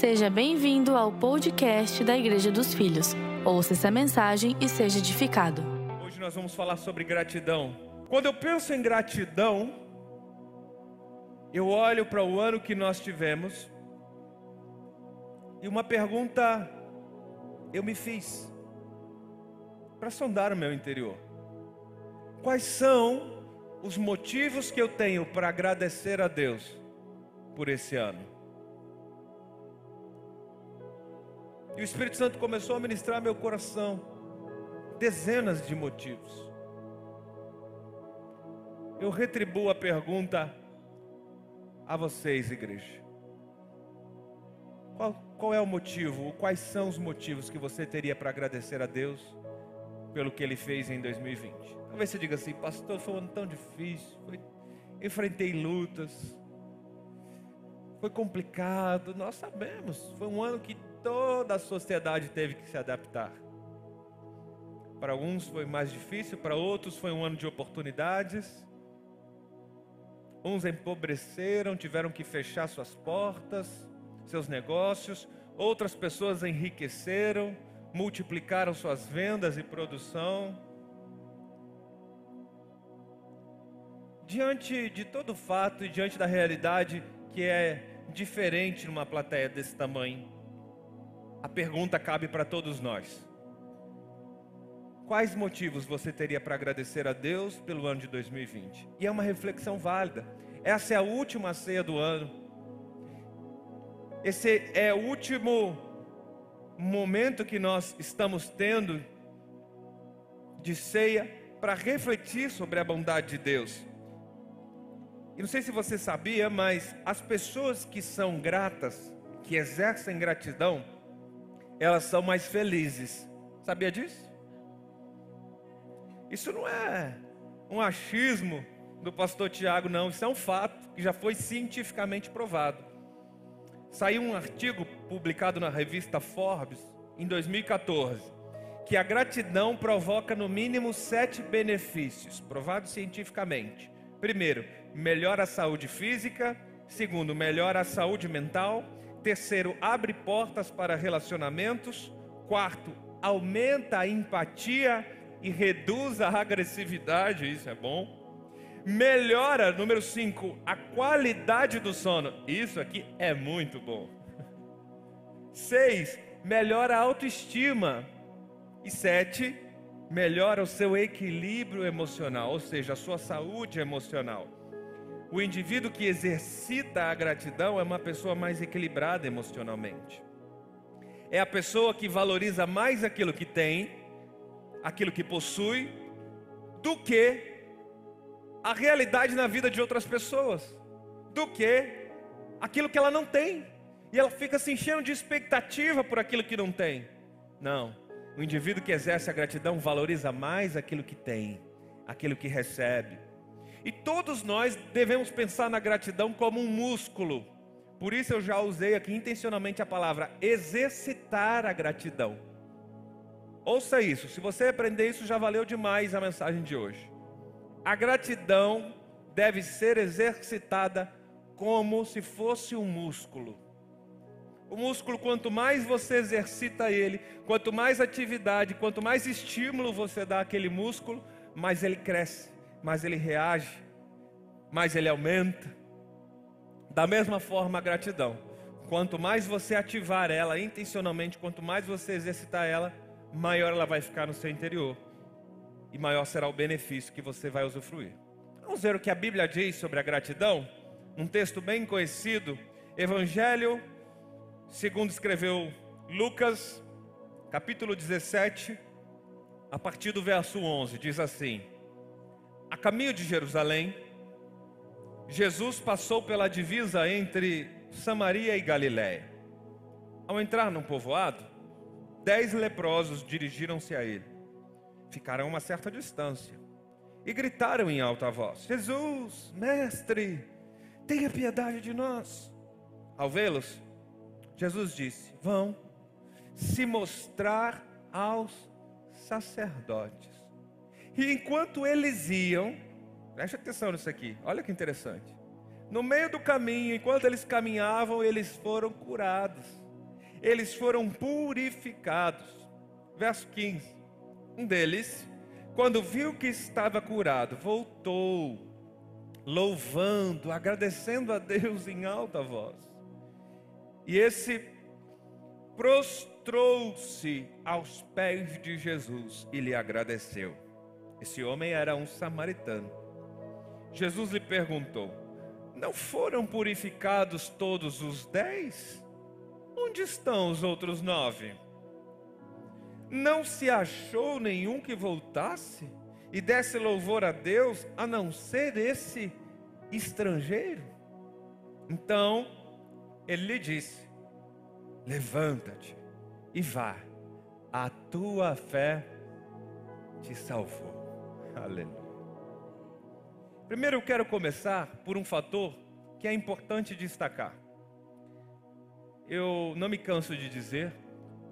Seja bem-vindo ao podcast da Igreja dos Filhos. Ouça essa mensagem e seja edificado. Hoje nós vamos falar sobre gratidão. Quando eu penso em gratidão, eu olho para o ano que nós tivemos e uma pergunta eu me fiz para sondar o meu interior. Quais são os motivos que eu tenho para agradecer a Deus por esse ano? E o Espírito Santo começou a ministrar meu coração dezenas de motivos. Eu retribuo a pergunta a vocês, igreja. Qual, qual é o motivo, quais são os motivos que você teria para agradecer a Deus pelo que Ele fez em 2020? Talvez você diga assim, pastor, foi um ano tão difícil, foi, enfrentei lutas, foi complicado, nós sabemos, foi um ano que toda a sociedade teve que se adaptar. Para alguns foi mais difícil, para outros foi um ano de oportunidades. Uns empobreceram, tiveram que fechar suas portas, seus negócios. Outras pessoas enriqueceram, multiplicaram suas vendas e produção. Diante de todo fato e diante da realidade que é diferente numa plateia desse tamanho, a pergunta cabe para todos nós. Quais motivos você teria para agradecer a Deus pelo ano de 2020? E é uma reflexão válida. Essa é a última ceia do ano. Esse é o último momento que nós estamos tendo de ceia para refletir sobre a bondade de Deus. E não sei se você sabia, mas as pessoas que são gratas, que exercem gratidão, elas são mais felizes. Sabia disso? Isso não é um achismo do pastor Tiago, não. Isso é um fato que já foi cientificamente provado. Saiu um artigo publicado na revista Forbes em 2014 que a gratidão provoca no mínimo sete benefícios, provados cientificamente. Primeiro, melhora a saúde física. Segundo, melhora a saúde mental. Terceiro, abre portas para relacionamentos. Quarto, aumenta a empatia e reduz a agressividade, isso é bom. Melhora, número 5, a qualidade do sono. Isso aqui é muito bom. 6, melhora a autoestima. E 7, melhora o seu equilíbrio emocional, ou seja, a sua saúde emocional. O indivíduo que exercita a gratidão é uma pessoa mais equilibrada emocionalmente. É a pessoa que valoriza mais aquilo que tem, aquilo que possui, do que a realidade na vida de outras pessoas, do que aquilo que ela não tem. E ela fica se enchendo de expectativa por aquilo que não tem. Não. O indivíduo que exerce a gratidão valoriza mais aquilo que tem, aquilo que recebe. E todos nós devemos pensar na gratidão como um músculo. Por isso eu já usei aqui intencionalmente a palavra exercitar a gratidão. Ouça isso, se você aprender isso já valeu demais a mensagem de hoje. A gratidão deve ser exercitada como se fosse um músculo. O músculo, quanto mais você exercita ele, quanto mais atividade, quanto mais estímulo você dá àquele músculo, mais ele cresce mais ele reage, mais ele aumenta. Da mesma forma, a gratidão. Quanto mais você ativar ela intencionalmente, quanto mais você exercitar ela, maior ela vai ficar no seu interior e maior será o benefício que você vai usufruir. Vamos ver o que a Bíblia diz sobre a gratidão? Um texto bem conhecido, Evangelho, segundo escreveu Lucas, capítulo 17, a partir do verso 11, diz assim: a caminho de Jerusalém, Jesus passou pela divisa entre Samaria e Galiléia. Ao entrar num povoado, dez leprosos dirigiram-se a ele. Ficaram a uma certa distância e gritaram em alta voz: Jesus, mestre, tenha piedade de nós. Ao vê-los, Jesus disse: Vão se mostrar aos sacerdotes. E enquanto eles iam, preste atenção nisso aqui, olha que interessante. No meio do caminho, enquanto eles caminhavam, eles foram curados. eles foram purificados. Verso 15. Um deles, quando viu que estava curado, voltou, louvando, agradecendo a Deus em alta voz. E esse prostrou-se aos pés de Jesus e lhe agradeceu. Esse homem era um samaritano. Jesus lhe perguntou: Não foram purificados todos os dez? Onde estão os outros nove? Não se achou nenhum que voltasse e desse louvor a Deus, a não ser esse estrangeiro? Então ele lhe disse: Levanta-te e vá, a tua fé te salvou. Aleluia. Primeiro eu quero começar por um fator que é importante destacar. Eu não me canso de dizer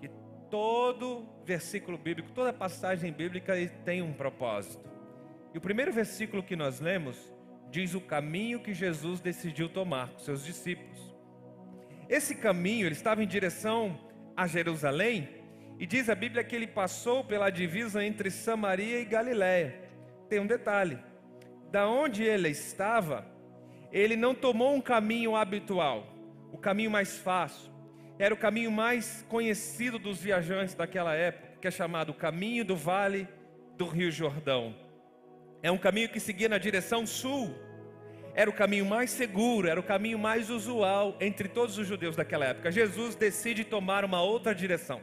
que todo versículo bíblico, toda passagem bíblica tem um propósito. E o primeiro versículo que nós lemos diz o caminho que Jesus decidiu tomar com seus discípulos. Esse caminho, ele estava em direção a Jerusalém, e diz a Bíblia que ele passou pela divisa entre Samaria e Galiléia. Tem um detalhe: da onde ele estava, ele não tomou um caminho habitual, o caminho mais fácil. Era o caminho mais conhecido dos viajantes daquela época, que é chamado caminho do Vale do Rio Jordão. É um caminho que seguia na direção sul. Era o caminho mais seguro, era o caminho mais usual entre todos os judeus daquela época. Jesus decide tomar uma outra direção.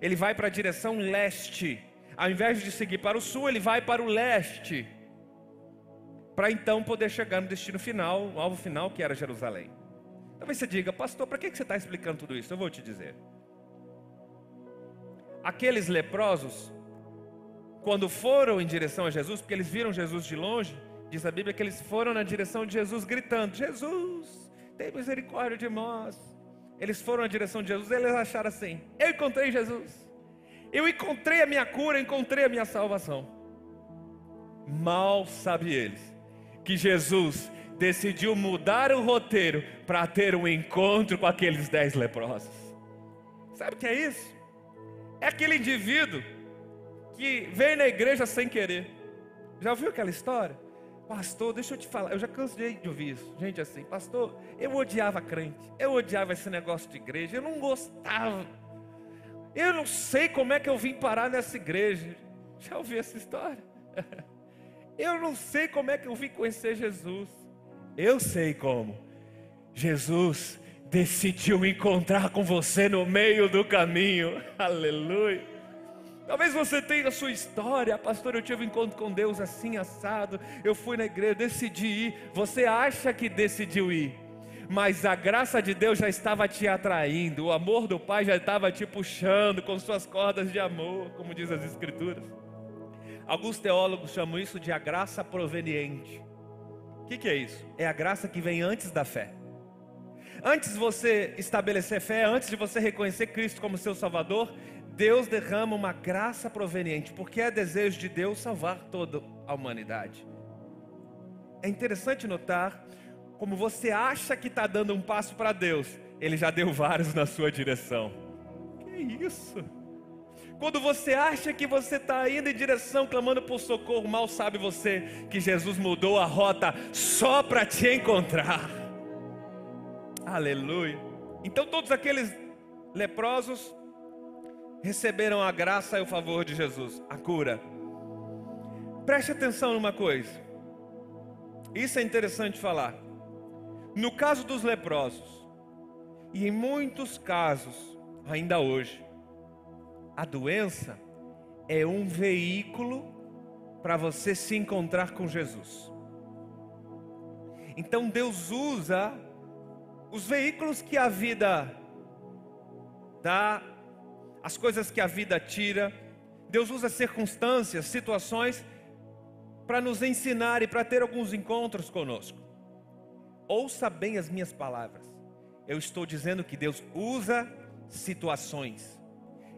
Ele vai para a direção leste. Ao invés de seguir para o sul, ele vai para o leste. Para então poder chegar no destino final, o alvo final, que era Jerusalém. Talvez você diga, pastor, para que você está explicando tudo isso? Eu vou te dizer. Aqueles leprosos, quando foram em direção a Jesus, porque eles viram Jesus de longe, diz a Bíblia que eles foram na direção de Jesus gritando: Jesus, tem misericórdia de nós. Eles foram na direção de Jesus, eles acharam assim: Eu encontrei Jesus, eu encontrei a minha cura, encontrei a minha salvação. Mal sabe eles que Jesus decidiu mudar o roteiro para ter um encontro com aqueles dez leprosos. Sabe o que é isso? É aquele indivíduo que vem na igreja sem querer. Já ouviu aquela história? Pastor, deixa eu te falar, eu já cansei de ouvir isso. Gente assim, pastor, eu odiava crente, eu odiava esse negócio de igreja, eu não gostava. Eu não sei como é que eu vim parar nessa igreja. Já ouviu essa história? Eu não sei como é que eu vim conhecer Jesus. Eu sei como. Jesus decidiu encontrar com você no meio do caminho. Aleluia. Talvez você tenha a sua história, pastor. Eu tive um encontro com Deus assim assado. Eu fui na igreja, decidi ir. Você acha que decidiu ir, mas a graça de Deus já estava te atraindo, o amor do Pai já estava te puxando com suas cordas de amor, como diz as Escrituras. Alguns teólogos chamam isso de a graça proveniente. O que, que é isso? É a graça que vem antes da fé. Antes de você estabelecer fé, antes de você reconhecer Cristo como seu Salvador, Deus derrama uma graça proveniente, porque é desejo de Deus salvar toda a humanidade. É interessante notar como você acha que está dando um passo para Deus, Ele já deu vários na sua direção. Que isso? Quando você acha que você está indo em direção, clamando por socorro, mal sabe você que Jesus mudou a rota só para te encontrar. Aleluia. Então todos aqueles leprosos receberam a graça e o favor de Jesus, a cura. Preste atenção numa coisa. Isso é interessante falar. No caso dos leprosos, e em muitos casos, ainda hoje, a doença é um veículo para você se encontrar com Jesus. Então Deus usa os veículos que a vida dá, as coisas que a vida tira. Deus usa circunstâncias, situações para nos ensinar e para ter alguns encontros conosco. Ouça bem as minhas palavras. Eu estou dizendo que Deus usa situações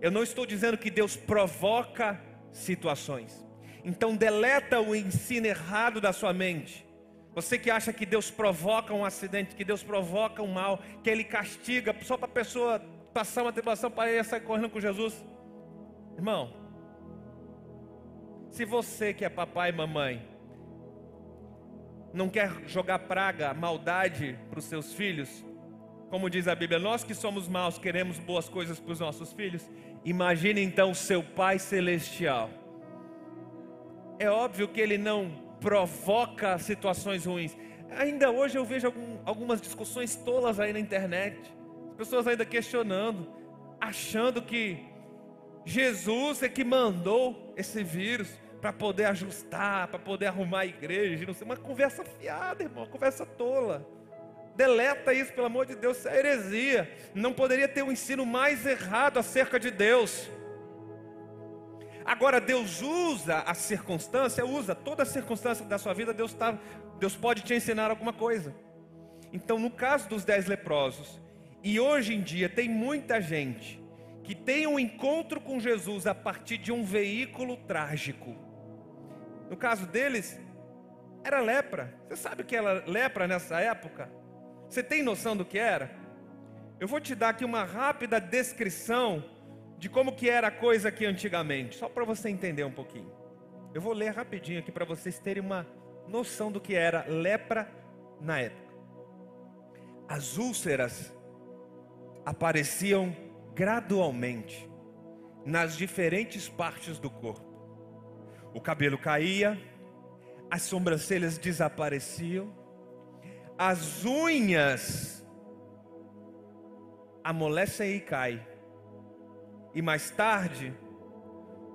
eu não estou dizendo que Deus provoca situações. Então deleta o ensino errado da sua mente. Você que acha que Deus provoca um acidente, que Deus provoca um mal, que Ele castiga só para a pessoa passar uma tribulação para ir sair correndo com Jesus. Irmão, se você que é papai e mamãe não quer jogar praga, maldade para os seus filhos, como diz a Bíblia, nós que somos maus queremos boas coisas para os nossos filhos, imagine então o seu Pai Celestial. É óbvio que ele não provoca situações ruins. Ainda hoje eu vejo algum, algumas discussões tolas aí na internet, as pessoas ainda questionando, achando que Jesus é que mandou esse vírus para poder ajustar, para poder arrumar a igreja, não sei, uma conversa fiada, irmão, uma conversa tola. Deleta isso, pelo amor de Deus, isso é heresia. Não poderia ter um ensino mais errado acerca de Deus. Agora, Deus usa a circunstância, usa toda a circunstância da sua vida, Deus, tá, Deus pode te ensinar alguma coisa. Então, no caso dos dez leprosos, e hoje em dia tem muita gente que tem um encontro com Jesus a partir de um veículo trágico. No caso deles, era lepra. Você sabe o que era lepra nessa época? Você tem noção do que era? Eu vou te dar aqui uma rápida descrição de como que era a coisa aqui antigamente, só para você entender um pouquinho. Eu vou ler rapidinho aqui para vocês terem uma noção do que era lepra na época. As úlceras apareciam gradualmente nas diferentes partes do corpo. O cabelo caía, as sobrancelhas desapareciam, as unhas amolecem e caem. E mais tarde,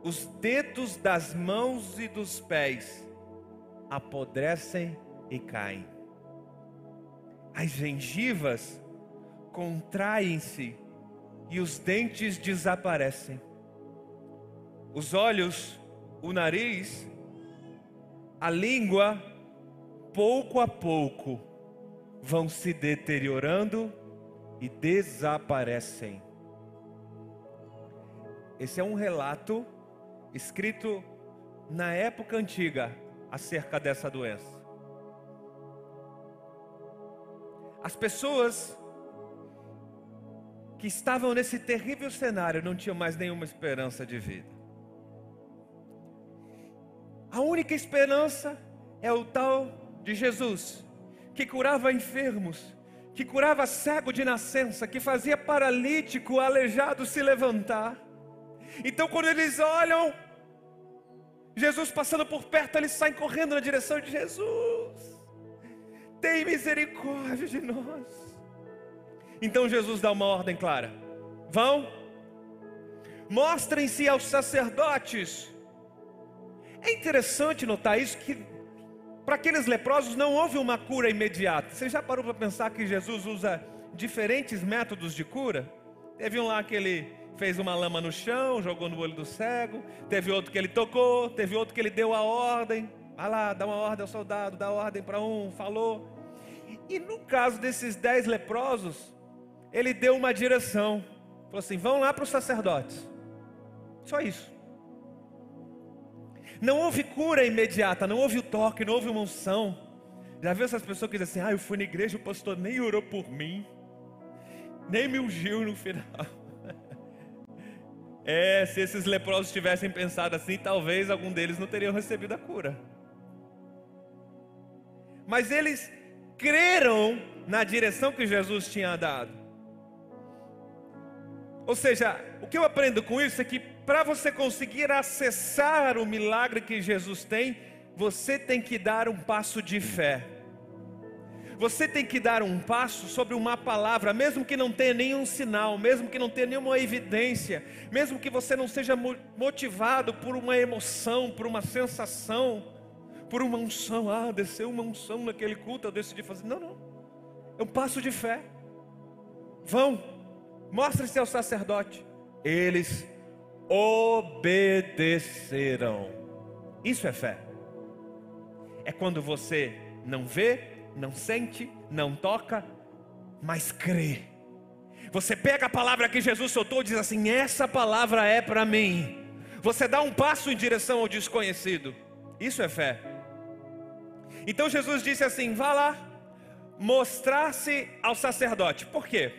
os dedos das mãos e dos pés apodrecem e caem. As gengivas contraem-se e os dentes desaparecem. Os olhos, o nariz, a língua, pouco a pouco, vão se deteriorando e desaparecem. Esse é um relato escrito na época antiga acerca dessa doença. As pessoas que estavam nesse terrível cenário não tinham mais nenhuma esperança de vida. A única esperança é o tal de Jesus, que curava enfermos, que curava cego de nascença, que fazia paralítico, aleijado se levantar. Então, quando eles olham Jesus passando por perto, eles saem correndo na direção de Jesus. Tem misericórdia de nós. Então Jesus dá uma ordem clara: vão, mostrem-se aos sacerdotes. É interessante notar isso que para aqueles leprosos não houve uma cura imediata. Você já parou para pensar que Jesus usa diferentes métodos de cura? Teve um lá aquele fez uma lama no chão, jogou no olho do cego. Teve outro que ele tocou, teve outro que ele deu a ordem. Vai lá, dá uma ordem ao soldado, dá ordem para um, falou. E no caso desses dez leprosos, ele deu uma direção. Falou assim: vão lá para os sacerdotes. Só isso. Não houve cura imediata, não houve o toque, não houve uma unção. Já viu essas pessoas que dizem assim: ah, eu fui na igreja, o pastor nem orou por mim, nem me ungiu no final. É, se esses leprosos tivessem pensado assim, talvez algum deles não teriam recebido a cura. Mas eles creram na direção que Jesus tinha dado. Ou seja, o que eu aprendo com isso é que para você conseguir acessar o milagre que Jesus tem, você tem que dar um passo de fé. Você tem que dar um passo sobre uma palavra, mesmo que não tenha nenhum sinal, mesmo que não tenha nenhuma evidência, mesmo que você não seja motivado por uma emoção, por uma sensação, por uma unção. Ah, desceu uma unção naquele culto, eu decidi fazer. Não, não. É um passo de fé. Vão, mostre-se ao sacerdote. Eles obedecerão. Isso é fé. É quando você não vê, não sente, não toca, mas crê. Você pega a palavra que Jesus soltou e diz assim: essa palavra é para mim. Você dá um passo em direção ao desconhecido. Isso é fé. Então Jesus disse assim: vá lá, mostrar-se ao sacerdote. Por quê?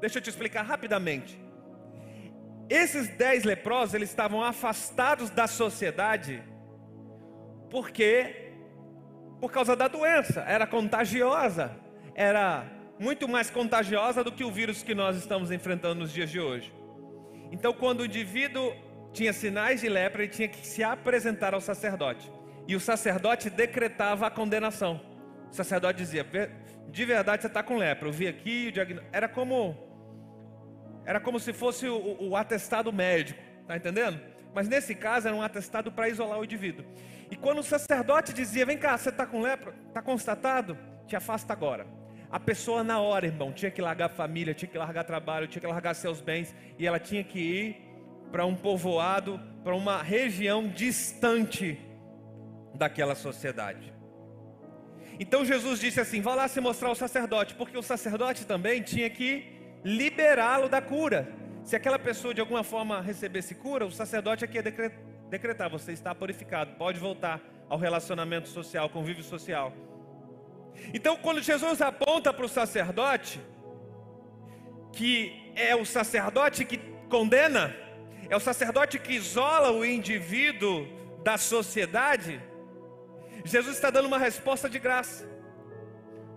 Deixa eu te explicar rapidamente. Esses dez leprosos, eles estavam afastados da sociedade, porque, por causa da doença, era contagiosa, era muito mais contagiosa do que o vírus que nós estamos enfrentando nos dias de hoje. Então, quando o indivíduo tinha sinais de lepra, ele tinha que se apresentar ao sacerdote. E o sacerdote decretava a condenação. O sacerdote dizia: de verdade você está com lepra. Eu vi aqui, era como era como se fosse o, o atestado médico, tá entendendo? Mas nesse caso era um atestado para isolar o indivíduo. E quando o sacerdote dizia: Vem cá, você está com lepra? Está constatado? Te afasta agora. A pessoa na hora, irmão, tinha que largar a família, tinha que largar trabalho, tinha que largar seus bens, e ela tinha que ir para um povoado, para uma região distante daquela sociedade. Então Jesus disse assim: vá lá se mostrar ao sacerdote, porque o sacerdote também tinha que liberá-lo da cura. Se aquela pessoa de alguma forma recebesse cura, o sacerdote aqui ia decretar: você está purificado, pode voltar ao relacionamento social, convívio social. Então, quando Jesus aponta para o sacerdote, que é o sacerdote que condena, é o sacerdote que isola o indivíduo da sociedade, Jesus está dando uma resposta de graça,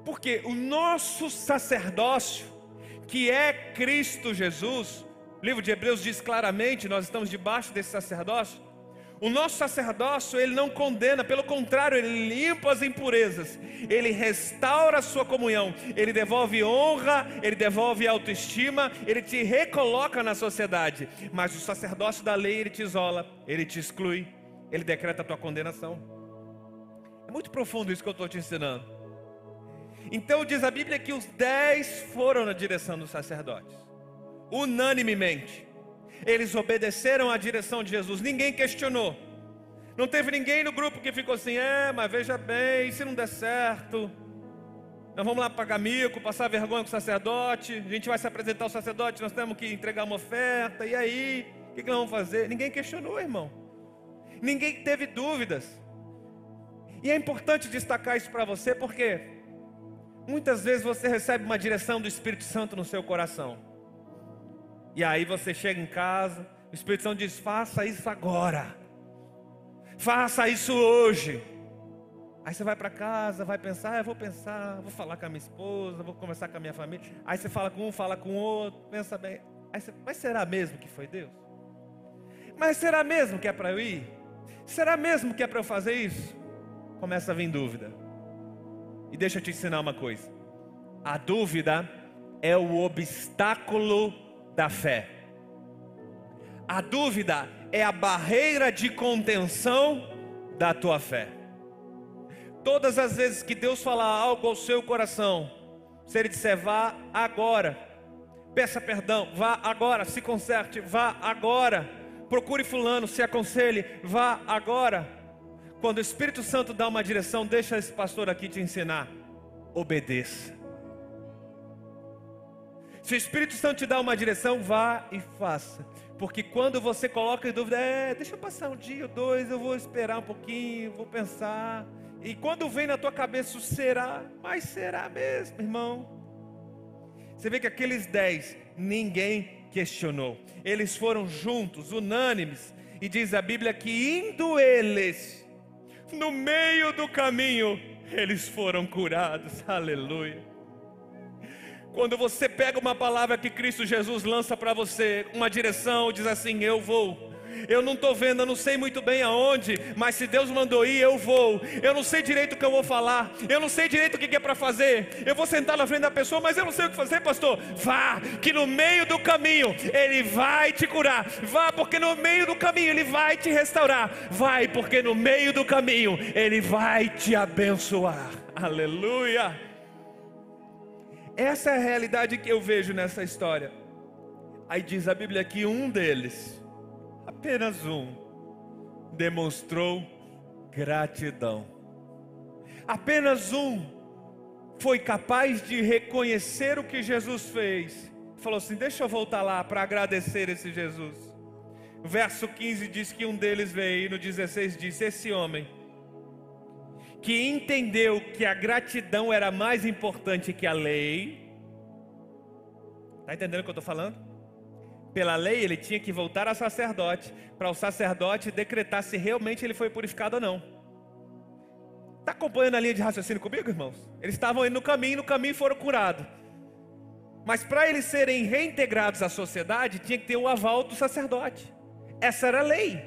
porque o nosso sacerdócio, que é Cristo Jesus, o livro de Hebreus diz claramente: nós estamos debaixo desse sacerdócio. O nosso sacerdócio, ele não condena, pelo contrário, ele limpa as impurezas, ele restaura a sua comunhão, ele devolve honra, ele devolve autoestima, ele te recoloca na sociedade. Mas o sacerdócio da lei, ele te isola, ele te exclui, ele decreta a tua condenação. É muito profundo isso que eu estou te ensinando. Então diz a Bíblia que os dez foram na direção dos sacerdotes, unanimemente. Eles obedeceram à direção de Jesus, ninguém questionou. Não teve ninguém no grupo que ficou assim: é, mas veja bem, se não der certo, nós vamos lá pagar mico, passar vergonha com o sacerdote, a gente vai se apresentar ao sacerdote, nós temos que entregar uma oferta, e aí, o que, que nós vamos fazer? Ninguém questionou, irmão. Ninguém teve dúvidas. E é importante destacar isso para você, porque Muitas vezes você recebe uma direção do Espírito Santo no seu coração. E aí você chega em casa, o Espírito Santo diz: faça isso agora. Faça isso hoje. Aí você vai para casa, vai pensar, ah, eu vou pensar, vou falar com a minha esposa, vou conversar com a minha família. Aí você fala com um, fala com o outro, pensa bem. Aí você, mas será mesmo que foi Deus? Mas será mesmo que é para eu ir? Será mesmo que é para eu fazer isso? Começa a vir dúvida. E deixa eu te ensinar uma coisa: a dúvida é o obstáculo da fé. A dúvida é a barreira de contenção da tua fé. Todas as vezes que Deus falar algo ao seu coração, se Ele disser vá agora, peça perdão, vá agora, se conserte, vá agora, procure Fulano, se aconselhe, vá agora quando o Espírito Santo dá uma direção, deixa esse pastor aqui te ensinar. Obedeça. Se o Espírito Santo te dá uma direção, vá e faça. Porque quando você coloca em dúvida, é, deixa eu passar um dia ou dois, eu vou esperar um pouquinho, vou pensar. E quando vem na tua cabeça será, mas será mesmo, irmão. Você vê que aqueles dez, ninguém questionou. Eles foram juntos, unânimes. E diz a Bíblia que indo eles no meio do caminho, eles foram curados. Aleluia. Quando você pega uma palavra que Cristo Jesus lança para você, uma direção, diz assim: Eu vou eu não estou vendo, eu não sei muito bem aonde, mas se Deus mandou ir, eu vou. Eu não sei direito o que eu vou falar, eu não sei direito o que é para fazer. Eu vou sentar na frente da pessoa, mas eu não sei o que fazer, pastor. Vá, que no meio do caminho Ele vai te curar. Vá, porque no meio do caminho Ele vai te restaurar. Vai, porque no meio do caminho Ele vai te abençoar. Aleluia. Essa é a realidade que eu vejo nessa história. Aí diz a Bíblia que um deles apenas um, demonstrou gratidão. Apenas um foi capaz de reconhecer o que Jesus fez. Falou assim: Deixa eu voltar lá para agradecer esse Jesus. Verso 15 diz que um deles veio, e no 16 disse: Esse homem que entendeu que a gratidão era mais importante que a lei, Está entendendo o que eu estou falando? Pela lei, ele tinha que voltar a sacerdote, para o sacerdote decretar se realmente ele foi purificado ou não. Está acompanhando a linha de raciocínio comigo, irmãos? Eles estavam indo no caminho, no caminho foram curados. Mas para eles serem reintegrados à sociedade, tinha que ter o aval do sacerdote. Essa era a lei.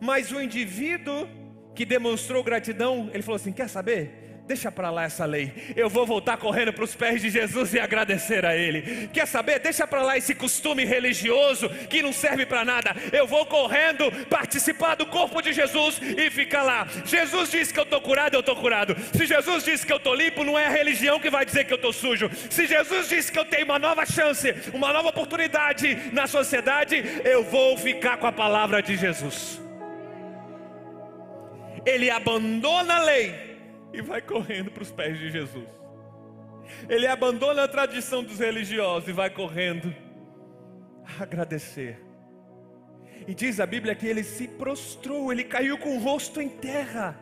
Mas o indivíduo que demonstrou gratidão, ele falou assim: quer saber? Deixa para lá essa lei. Eu vou voltar correndo para os pés de Jesus e agradecer a Ele. Quer saber? Deixa para lá esse costume religioso que não serve para nada. Eu vou correndo participar do corpo de Jesus e ficar lá. Jesus disse que eu estou curado, eu estou curado. Se Jesus disse que eu estou limpo, não é a religião que vai dizer que eu estou sujo. Se Jesus disse que eu tenho uma nova chance, uma nova oportunidade na sociedade, eu vou ficar com a palavra de Jesus. Ele abandona a lei e vai correndo para os pés de Jesus. Ele abandona a tradição dos religiosos e vai correndo a agradecer. E diz a Bíblia que ele se prostrou, ele caiu com o rosto em terra.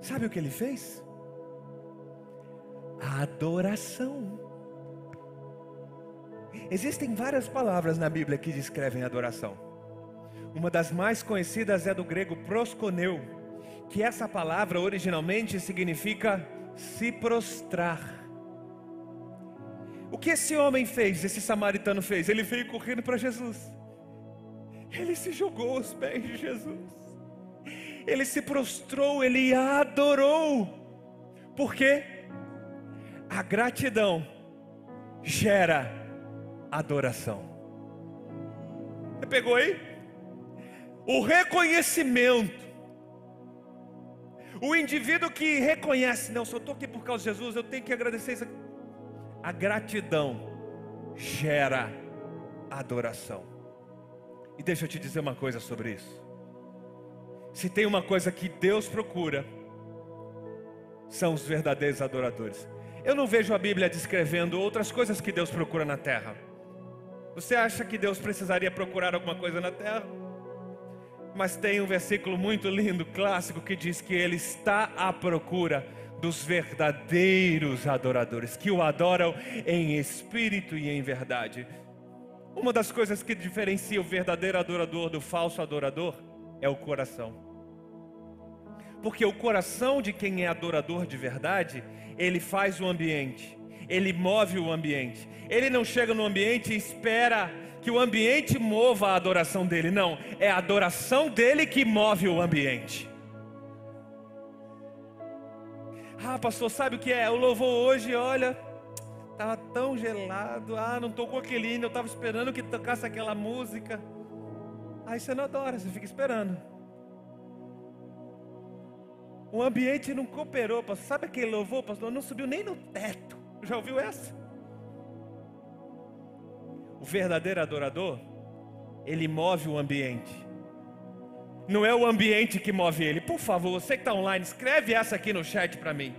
Sabe o que ele fez? A adoração. Existem várias palavras na Bíblia que descrevem adoração. Uma das mais conhecidas é do grego prosconeu, que essa palavra originalmente significa se prostrar. O que esse homem fez, esse samaritano fez? Ele veio correndo para Jesus. Ele se jogou aos pés de Jesus. Ele se prostrou, ele adorou. Por quê? A gratidão gera adoração. Você pegou aí? O reconhecimento o indivíduo que reconhece, não, eu estou aqui por causa de Jesus, eu tenho que agradecer isso. A gratidão gera adoração. E deixa eu te dizer uma coisa sobre isso. Se tem uma coisa que Deus procura, são os verdadeiros adoradores. Eu não vejo a Bíblia descrevendo outras coisas que Deus procura na terra. Você acha que Deus precisaria procurar alguma coisa na terra? Mas tem um versículo muito lindo, clássico, que diz que ele está à procura dos verdadeiros adoradores, que o adoram em espírito e em verdade. Uma das coisas que diferencia o verdadeiro adorador do falso adorador é o coração. Porque o coração de quem é adorador de verdade, ele faz o ambiente, ele move o ambiente. Ele não chega no ambiente e espera que o ambiente mova a adoração dele, não, é a adoração dele que move o ambiente. Ah, pastor, sabe o que é? O louvor hoje, olha, estava tão gelado. Ah, não tocou aquele hino, eu estava esperando que tocasse aquela música. Aí você não adora, você fica esperando. O ambiente não cooperou, pastor. Sabe aquele louvor, pastor? Não subiu nem no teto. Já ouviu essa? O verdadeiro adorador, ele move o ambiente. Não é o ambiente que move ele. Por favor, você que está online, escreve essa aqui no chat para mim.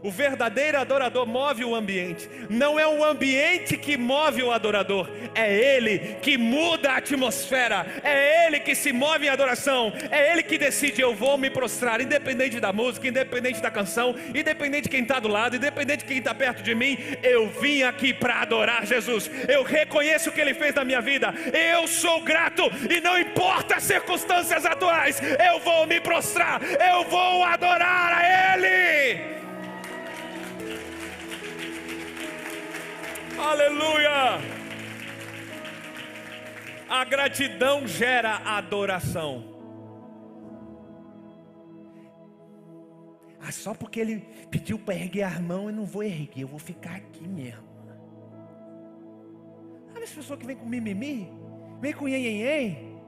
O verdadeiro adorador move o ambiente. Não é o ambiente que move o adorador, é ele que muda a atmosfera. É ele que se move em adoração. É ele que decide: eu vou me prostrar, independente da música, independente da canção, independente de quem está do lado, independente de quem está perto de mim. Eu vim aqui para adorar Jesus. Eu reconheço o que ele fez na minha vida. Eu sou grato e não importa as circunstâncias atuais, eu vou me prostrar. Eu vou adorar a ele. Aleluia! A gratidão gera adoração. Ah, só porque ele pediu para erguer a mão, eu não vou erguer, eu vou ficar aqui mesmo. Sabe as pessoas que vêm com mimimi? Vem com nhenhenhen?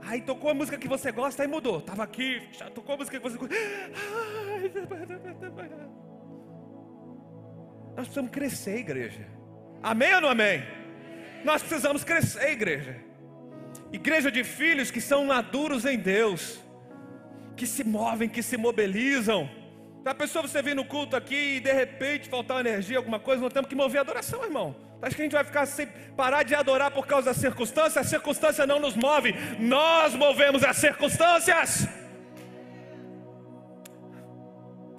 Aí tocou a música que você gosta, aí mudou. Tava aqui, tocou a música que você gosta. Nós precisamos crescer, igreja. Amém ou não amém? Nós precisamos crescer, igreja. Igreja de filhos que são maduros em Deus, que se movem, que se mobilizam. A pessoa você vir no culto aqui e de repente faltar energia, alguma coisa, nós temos que mover a adoração, irmão. Acho que a gente vai ficar sem parar de adorar por causa da circunstância? A circunstância não nos move, nós movemos as circunstâncias.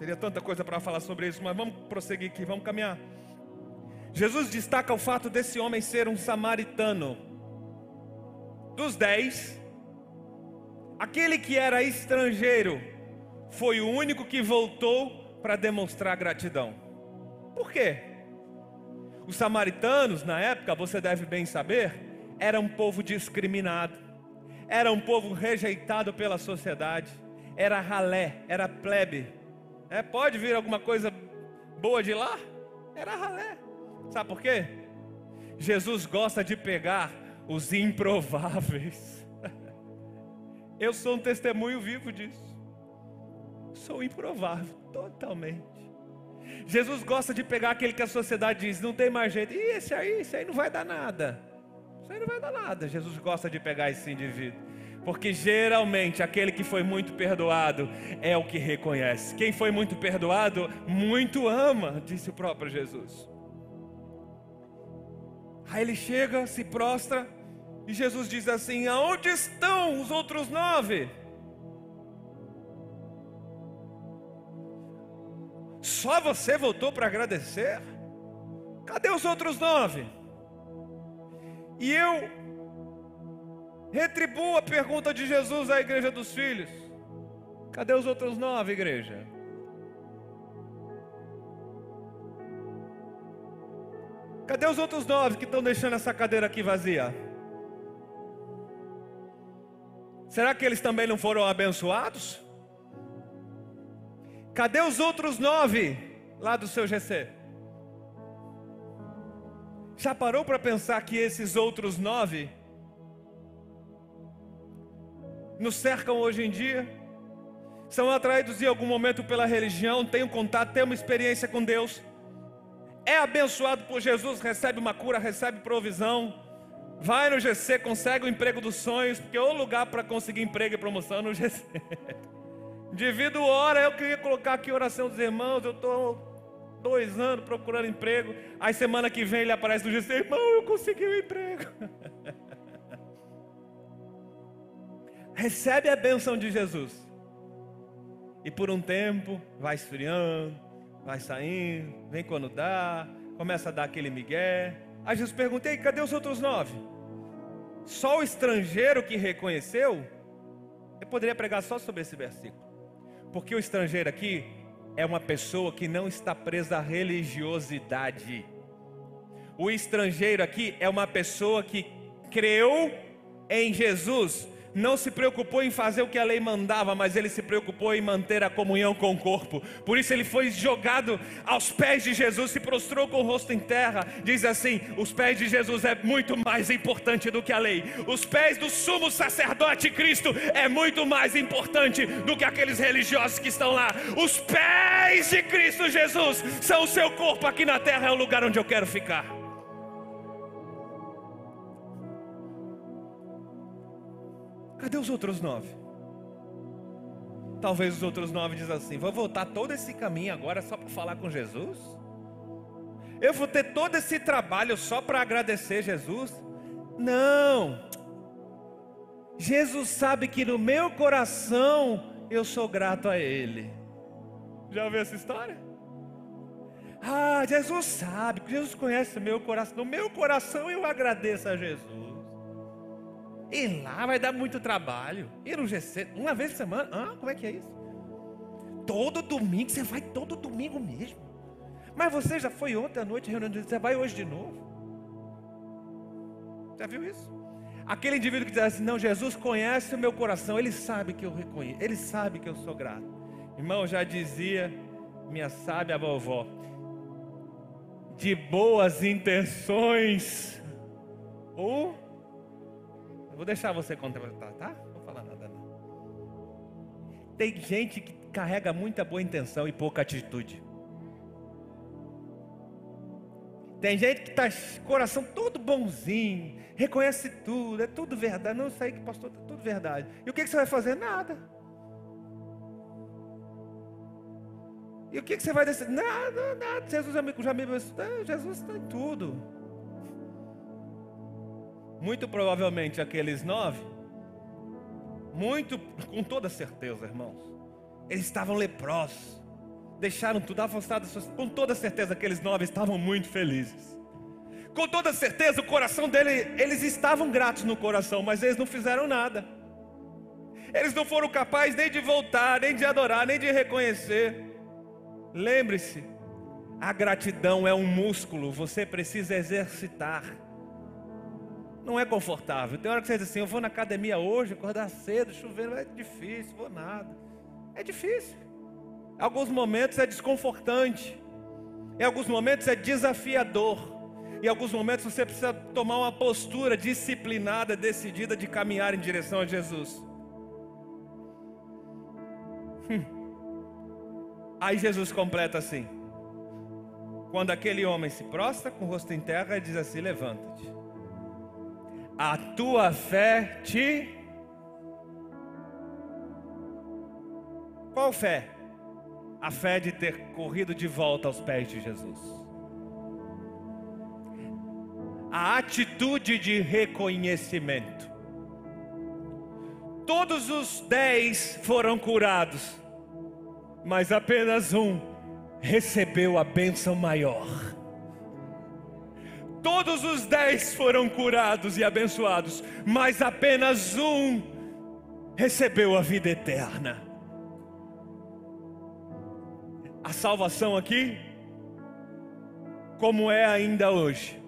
Teria tanta coisa para falar sobre isso, mas vamos prosseguir aqui, vamos caminhar. Jesus destaca o fato desse homem ser um samaritano. Dos dez, aquele que era estrangeiro foi o único que voltou para demonstrar gratidão. Por quê? Os samaritanos, na época, você deve bem saber, era um povo discriminado, era um povo rejeitado pela sociedade, era ralé, era plebe. É, pode vir alguma coisa boa de lá? Era ralé. Sabe por quê? Jesus gosta de pegar os improváveis. Eu sou um testemunho vivo disso. Sou improvável, totalmente. Jesus gosta de pegar aquele que a sociedade diz, não tem mais jeito. E esse aí, esse aí não vai dar nada. Isso aí não vai dar nada. Jesus gosta de pegar esse indivíduo. Porque geralmente aquele que foi muito perdoado é o que reconhece. Quem foi muito perdoado, muito ama, disse o próprio Jesus. Aí ele chega, se prostra, e Jesus diz assim: Aonde estão os outros nove? Só você voltou para agradecer? Cadê os outros nove? E eu retribuo a pergunta de Jesus à igreja dos filhos: Cadê os outros nove, igreja? Cadê os outros nove que estão deixando essa cadeira aqui vazia? Será que eles também não foram abençoados? Cadê os outros nove lá do seu GC? Já parou para pensar que esses outros nove nos cercam hoje em dia? São atraídos em algum momento pela religião, têm um contato, têm uma experiência com Deus, é abençoado por Jesus, recebe uma cura, recebe provisão, vai no GC, consegue o emprego dos sonhos, porque é o lugar para conseguir emprego e promoção no GC. Indivíduo ora, eu queria colocar aqui oração dos irmãos, eu estou dois anos procurando emprego, aí semana que vem ele aparece no GC, irmão, eu consegui um emprego. Recebe a bênção de Jesus. E por um tempo vai esfriando, vai saindo, vem quando dá, começa a dar aquele migué. Aí Jesus pergunta: Ei, cadê os outros nove? Só o estrangeiro que reconheceu? Eu poderia pregar só sobre esse versículo. Porque o estrangeiro aqui é uma pessoa que não está presa à religiosidade. O estrangeiro aqui é uma pessoa que creu em Jesus, não se preocupou em fazer o que a lei mandava, mas ele se preocupou em manter a comunhão com o corpo. Por isso ele foi jogado aos pés de Jesus, se prostrou com o rosto em terra. Diz assim: os pés de Jesus é muito mais importante do que a lei. Os pés do sumo sacerdote Cristo é muito mais importante do que aqueles religiosos que estão lá. Os pés de Cristo Jesus são o seu corpo aqui na terra, é o lugar onde eu quero ficar. Cadê os outros nove? Talvez os outros nove dizem assim: vou voltar todo esse caminho agora só para falar com Jesus? Eu vou ter todo esse trabalho só para agradecer Jesus? Não. Jesus sabe que no meu coração eu sou grato a Ele. Já ouviu essa história? Ah, Jesus sabe, Jesus conhece meu coração. No meu coração eu agradeço a Jesus. E lá vai dar muito trabalho. Ir no GC, uma vez por semana. Ah, como é que é isso? Todo domingo, você vai todo domingo mesmo. Mas você já foi ontem à noite reunião, você vai hoje de novo. Já viu isso? Aquele indivíduo que diz assim: Não, Jesus conhece o meu coração, ele sabe que eu reconheço, ele sabe que eu sou grato. Irmão, já dizia minha sábia vovó: De boas intenções, ou eu vou deixar você contratar, tá? Não vou falar nada não. Tem gente que carrega muita boa intenção e pouca atitude. Tem gente que está coração todo bonzinho, reconhece tudo, é tudo verdade. Não sei que pastor, é tudo verdade. E o que, que você vai fazer? Nada. E o que, que você vai decidir? Nada, nada. Jesus já me, já me Jesus está em tudo. Muito provavelmente aqueles nove, muito, com toda certeza, irmãos, eles estavam leprosos. deixaram tudo, avançado, com toda certeza aqueles nove estavam muito felizes. Com toda certeza o coração dele, eles estavam gratos no coração, mas eles não fizeram nada. Eles não foram capazes nem de voltar, nem de adorar, nem de reconhecer. Lembre-se, a gratidão é um músculo, você precisa exercitar. Não é confortável. Tem hora que você diz assim: eu vou na academia hoje, acordar cedo, chovendo, é difícil, vou nada. É difícil. Em alguns momentos é desconfortante. Em alguns momentos é desafiador. Em alguns momentos você precisa tomar uma postura disciplinada, decidida de caminhar em direção a Jesus. Hum. Aí Jesus completa assim: quando aquele homem se prostra com o rosto em terra, ele diz assim: Levanta-te, a tua fé te. Qual fé? A fé de ter corrido de volta aos pés de Jesus. A atitude de reconhecimento. Todos os dez foram curados, mas apenas um recebeu a bênção maior. Todos os dez foram curados e abençoados, mas apenas um recebeu a vida eterna. A salvação aqui, como é ainda hoje,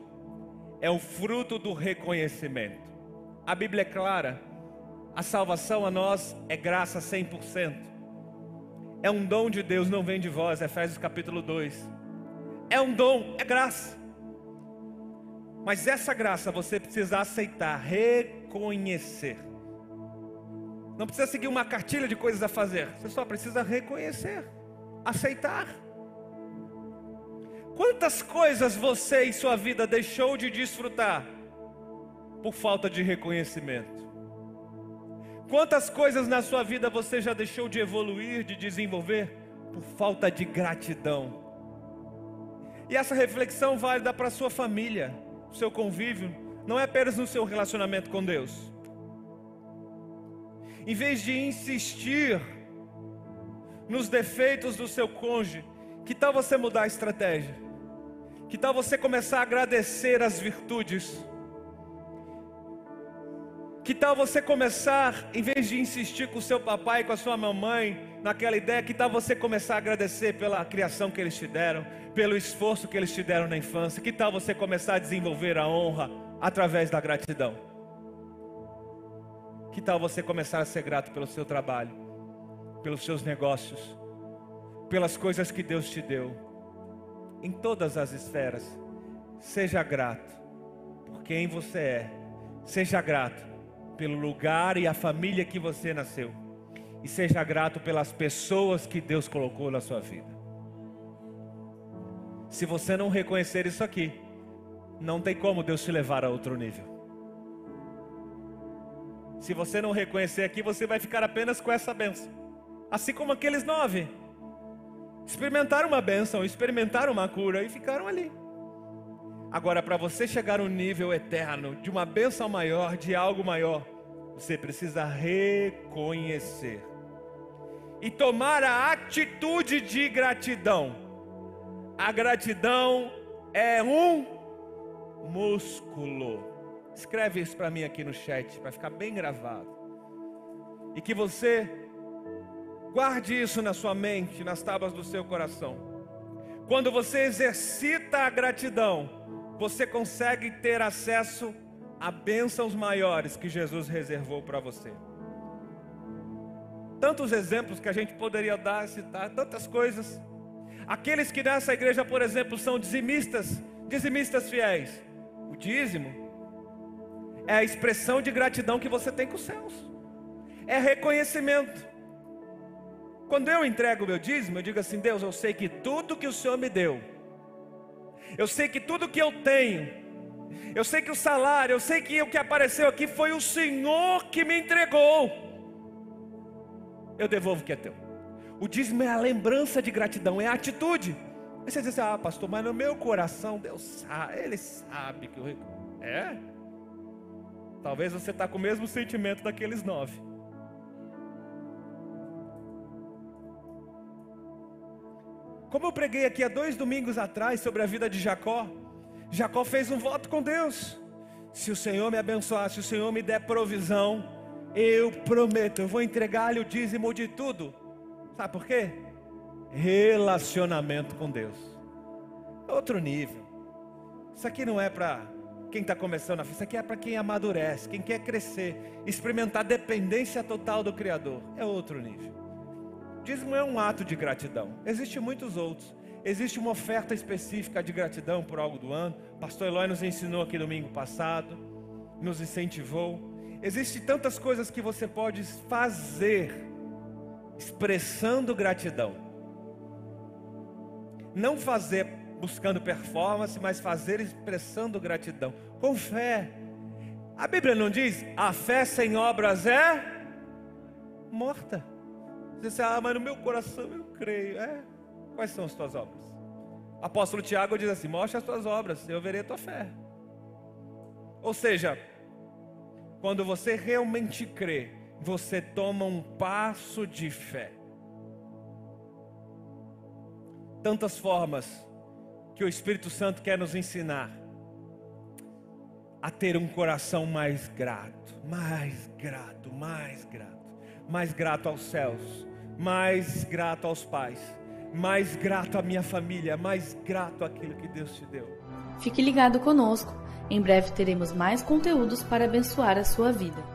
é o fruto do reconhecimento. A Bíblia é clara a salvação a nós é graça 100%. É um dom de Deus, não vem de vós, Efésios capítulo 2. É um dom, é graça. Mas essa graça você precisa aceitar, reconhecer. Não precisa seguir uma cartilha de coisas a fazer, você só precisa reconhecer, aceitar. Quantas coisas você em sua vida deixou de desfrutar por falta de reconhecimento? Quantas coisas na sua vida você já deixou de evoluir, de desenvolver por falta de gratidão? E essa reflexão válida para a sua família, o seu convívio, não é apenas no seu relacionamento com Deus. Em vez de insistir nos defeitos do seu cônjuge, que tal você mudar a estratégia? Que tal você começar a agradecer as virtudes? Que tal você começar, em vez de insistir com o seu papai com a sua mamãe, naquela ideia, que tal você começar a agradecer pela criação que eles te deram, pelo esforço que eles te deram na infância? Que tal você começar a desenvolver a honra através da gratidão? Que tal você começar a ser grato pelo seu trabalho, pelos seus negócios, pelas coisas que Deus te deu, em todas as esferas? Seja grato por quem você é, seja grato pelo lugar e a família que você nasceu. E seja grato pelas pessoas que Deus colocou na sua vida. Se você não reconhecer isso aqui, não tem como Deus te levar a outro nível. Se você não reconhecer aqui, você vai ficar apenas com essa benção. Assim como aqueles nove. Experimentaram uma benção, experimentaram uma cura e ficaram ali. Agora, para você chegar no nível eterno, de uma bênção maior, de algo maior, você precisa reconhecer e tomar a atitude de gratidão. A gratidão é um músculo. Escreve isso para mim aqui no chat, para ficar bem gravado. E que você guarde isso na sua mente, nas tábuas do seu coração. Quando você exercita a gratidão, você consegue ter acesso a bênçãos maiores que Jesus reservou para você. Tantos exemplos que a gente poderia dar, citar, tantas coisas. Aqueles que nessa igreja, por exemplo, são dizimistas, dizimistas fiéis. O dízimo é a expressão de gratidão que você tem com os céus. É reconhecimento. Quando eu entrego o meu dízimo, eu digo assim: Deus, eu sei que tudo que o Senhor me deu, eu sei que tudo que eu tenho, eu sei que o salário, eu sei que o que apareceu aqui foi o Senhor que me entregou. Eu devolvo o que é teu. O dízimo é a lembrança de gratidão, é a atitude. Aí você diz assim, ah, pastor, mas no meu coração, Deus sabe, Ele sabe que eu. É? Talvez você está com o mesmo sentimento daqueles nove. Como eu preguei aqui há dois domingos atrás sobre a vida de Jacó, Jacó fez um voto com Deus. Se o Senhor me abençoar, se o Senhor me der provisão, eu prometo, eu vou entregar-lhe o dízimo de tudo. Sabe por quê? Relacionamento com Deus. Outro nível. Isso aqui não é para quem está começando a fé, isso aqui é para quem amadurece, quem quer crescer, experimentar dependência total do Criador. É outro nível. Dízimo é um ato de gratidão. Existem muitos outros. Existe uma oferta específica de gratidão por algo do ano. Pastor Eloy nos ensinou aqui domingo passado, nos incentivou. Existem tantas coisas que você pode fazer expressando gratidão. Não fazer buscando performance, mas fazer expressando gratidão, com fé. A Bíblia não diz: a fé sem obras é morta. Você diz, ah, mas no meu coração eu creio. É, Quais são as tuas obras? O apóstolo Tiago diz assim: mostre as tuas obras, eu verei a tua fé. Ou seja, quando você realmente crê, você toma um passo de fé. Tantas formas que o Espírito Santo quer nos ensinar a ter um coração mais grato, mais grato, mais grato, mais grato aos céus, mais grato aos pais mais grato à minha família, mais grato àquilo que Deus te deu. Fique ligado conosco. Em breve teremos mais conteúdos para abençoar a sua vida.